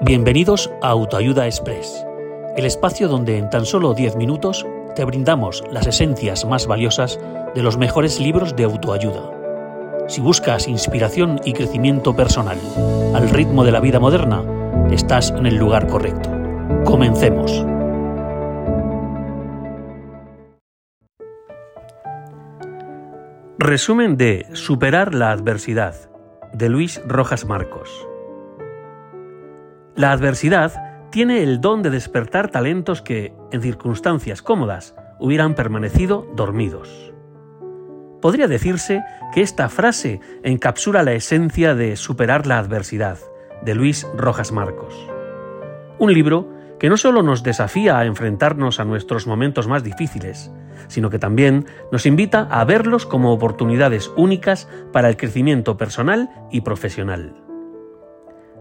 Bienvenidos a Autoayuda Express, el espacio donde en tan solo 10 minutos te brindamos las esencias más valiosas de los mejores libros de autoayuda. Si buscas inspiración y crecimiento personal al ritmo de la vida moderna, estás en el lugar correcto. Comencemos. Resumen de Superar la adversidad de Luis Rojas Marcos. La adversidad tiene el don de despertar talentos que, en circunstancias cómodas, hubieran permanecido dormidos. Podría decirse que esta frase encapsula la esencia de Superar la adversidad, de Luis Rojas Marcos. Un libro que no solo nos desafía a enfrentarnos a nuestros momentos más difíciles, sino que también nos invita a verlos como oportunidades únicas para el crecimiento personal y profesional.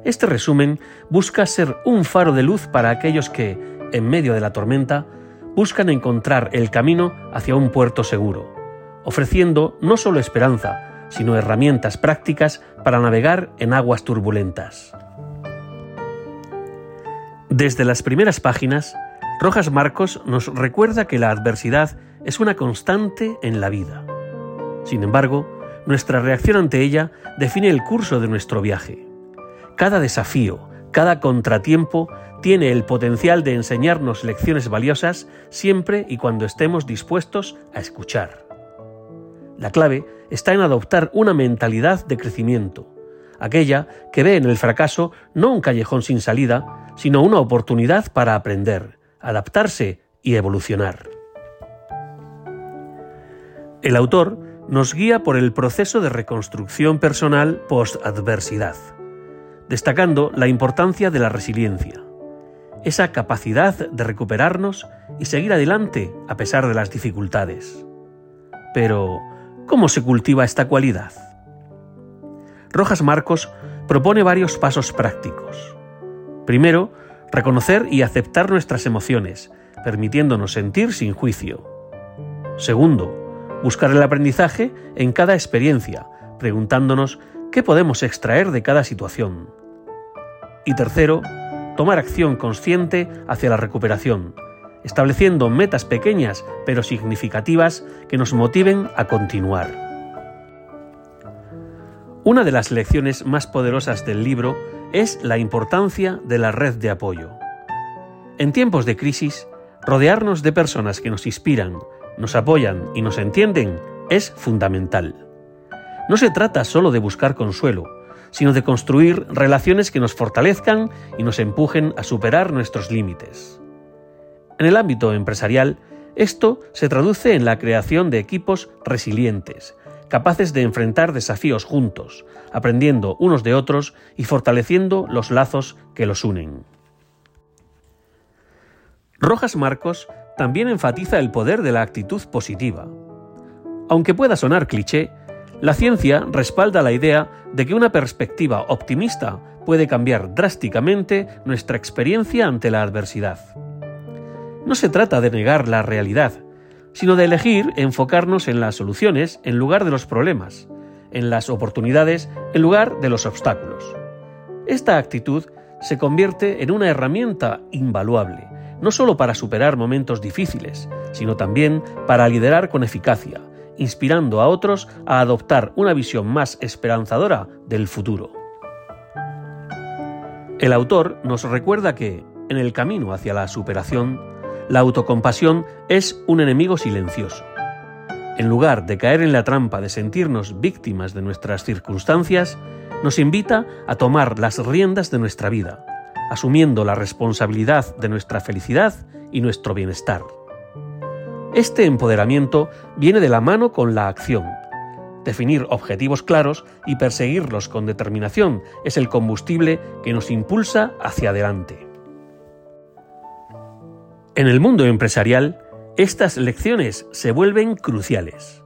Este resumen busca ser un faro de luz para aquellos que, en medio de la tormenta, buscan encontrar el camino hacia un puerto seguro, ofreciendo no solo esperanza, sino herramientas prácticas para navegar en aguas turbulentas. Desde las primeras páginas, Rojas Marcos nos recuerda que la adversidad es una constante en la vida. Sin embargo, nuestra reacción ante ella define el curso de nuestro viaje. Cada desafío, cada contratiempo tiene el potencial de enseñarnos lecciones valiosas siempre y cuando estemos dispuestos a escuchar. La clave está en adoptar una mentalidad de crecimiento, aquella que ve en el fracaso no un callejón sin salida, sino una oportunidad para aprender, adaptarse y evolucionar. El autor nos guía por el proceso de reconstrucción personal post-adversidad destacando la importancia de la resiliencia, esa capacidad de recuperarnos y seguir adelante a pesar de las dificultades. Pero, ¿cómo se cultiva esta cualidad? Rojas Marcos propone varios pasos prácticos. Primero, reconocer y aceptar nuestras emociones, permitiéndonos sentir sin juicio. Segundo, buscar el aprendizaje en cada experiencia, preguntándonos qué podemos extraer de cada situación. Y tercero, tomar acción consciente hacia la recuperación, estableciendo metas pequeñas pero significativas que nos motiven a continuar. Una de las lecciones más poderosas del libro es la importancia de la red de apoyo. En tiempos de crisis, rodearnos de personas que nos inspiran, nos apoyan y nos entienden es fundamental. No se trata solo de buscar consuelo, sino de construir relaciones que nos fortalezcan y nos empujen a superar nuestros límites. En el ámbito empresarial, esto se traduce en la creación de equipos resilientes, capaces de enfrentar desafíos juntos, aprendiendo unos de otros y fortaleciendo los lazos que los unen. Rojas Marcos también enfatiza el poder de la actitud positiva. Aunque pueda sonar cliché, la ciencia respalda la idea de que una perspectiva optimista puede cambiar drásticamente nuestra experiencia ante la adversidad. No se trata de negar la realidad, sino de elegir enfocarnos en las soluciones en lugar de los problemas, en las oportunidades en lugar de los obstáculos. Esta actitud se convierte en una herramienta invaluable, no solo para superar momentos difíciles, sino también para liderar con eficacia, inspirando a otros a adoptar una visión más esperanzadora del futuro. El autor nos recuerda que, en el camino hacia la superación, la autocompasión es un enemigo silencioso. En lugar de caer en la trampa de sentirnos víctimas de nuestras circunstancias, nos invita a tomar las riendas de nuestra vida, asumiendo la responsabilidad de nuestra felicidad y nuestro bienestar. Este empoderamiento viene de la mano con la acción. Definir objetivos claros y perseguirlos con determinación es el combustible que nos impulsa hacia adelante. En el mundo empresarial, estas lecciones se vuelven cruciales.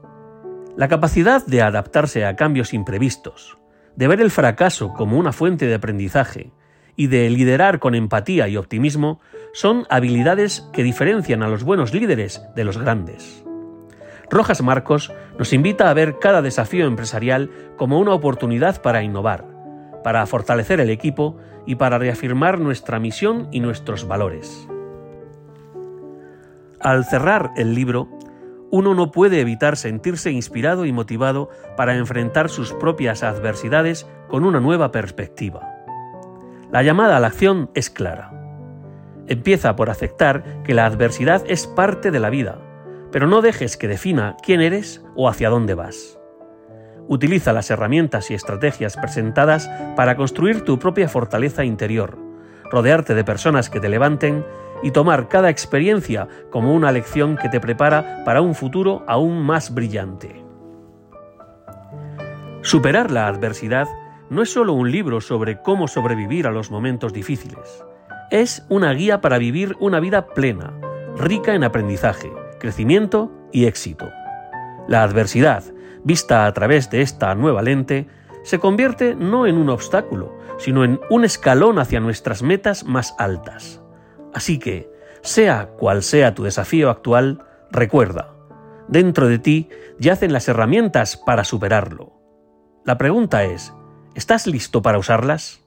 La capacidad de adaptarse a cambios imprevistos, de ver el fracaso como una fuente de aprendizaje y de liderar con empatía y optimismo son habilidades que diferencian a los buenos líderes de los grandes. Rojas Marcos nos invita a ver cada desafío empresarial como una oportunidad para innovar, para fortalecer el equipo y para reafirmar nuestra misión y nuestros valores. Al cerrar el libro, uno no puede evitar sentirse inspirado y motivado para enfrentar sus propias adversidades con una nueva perspectiva. La llamada a la acción es clara. Empieza por aceptar que la adversidad es parte de la vida, pero no dejes que defina quién eres o hacia dónde vas. Utiliza las herramientas y estrategias presentadas para construir tu propia fortaleza interior, rodearte de personas que te levanten y tomar cada experiencia como una lección que te prepara para un futuro aún más brillante. Superar la adversidad no es solo un libro sobre cómo sobrevivir a los momentos difíciles, es una guía para vivir una vida plena, rica en aprendizaje, crecimiento y éxito. La adversidad, vista a través de esta nueva lente, se convierte no en un obstáculo, sino en un escalón hacia nuestras metas más altas. Así que, sea cual sea tu desafío actual, recuerda, dentro de ti yacen las herramientas para superarlo. La pregunta es, ¿estás listo para usarlas?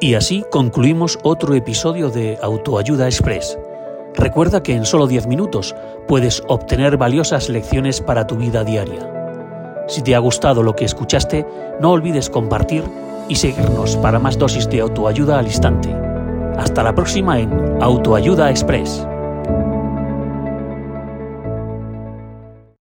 Y así concluimos otro episodio de Autoayuda Express. Recuerda que en solo 10 minutos puedes obtener valiosas lecciones para tu vida diaria. Si te ha gustado lo que escuchaste, no olvides compartir y seguirnos para más dosis de autoayuda al instante. Hasta la próxima en Autoayuda Express.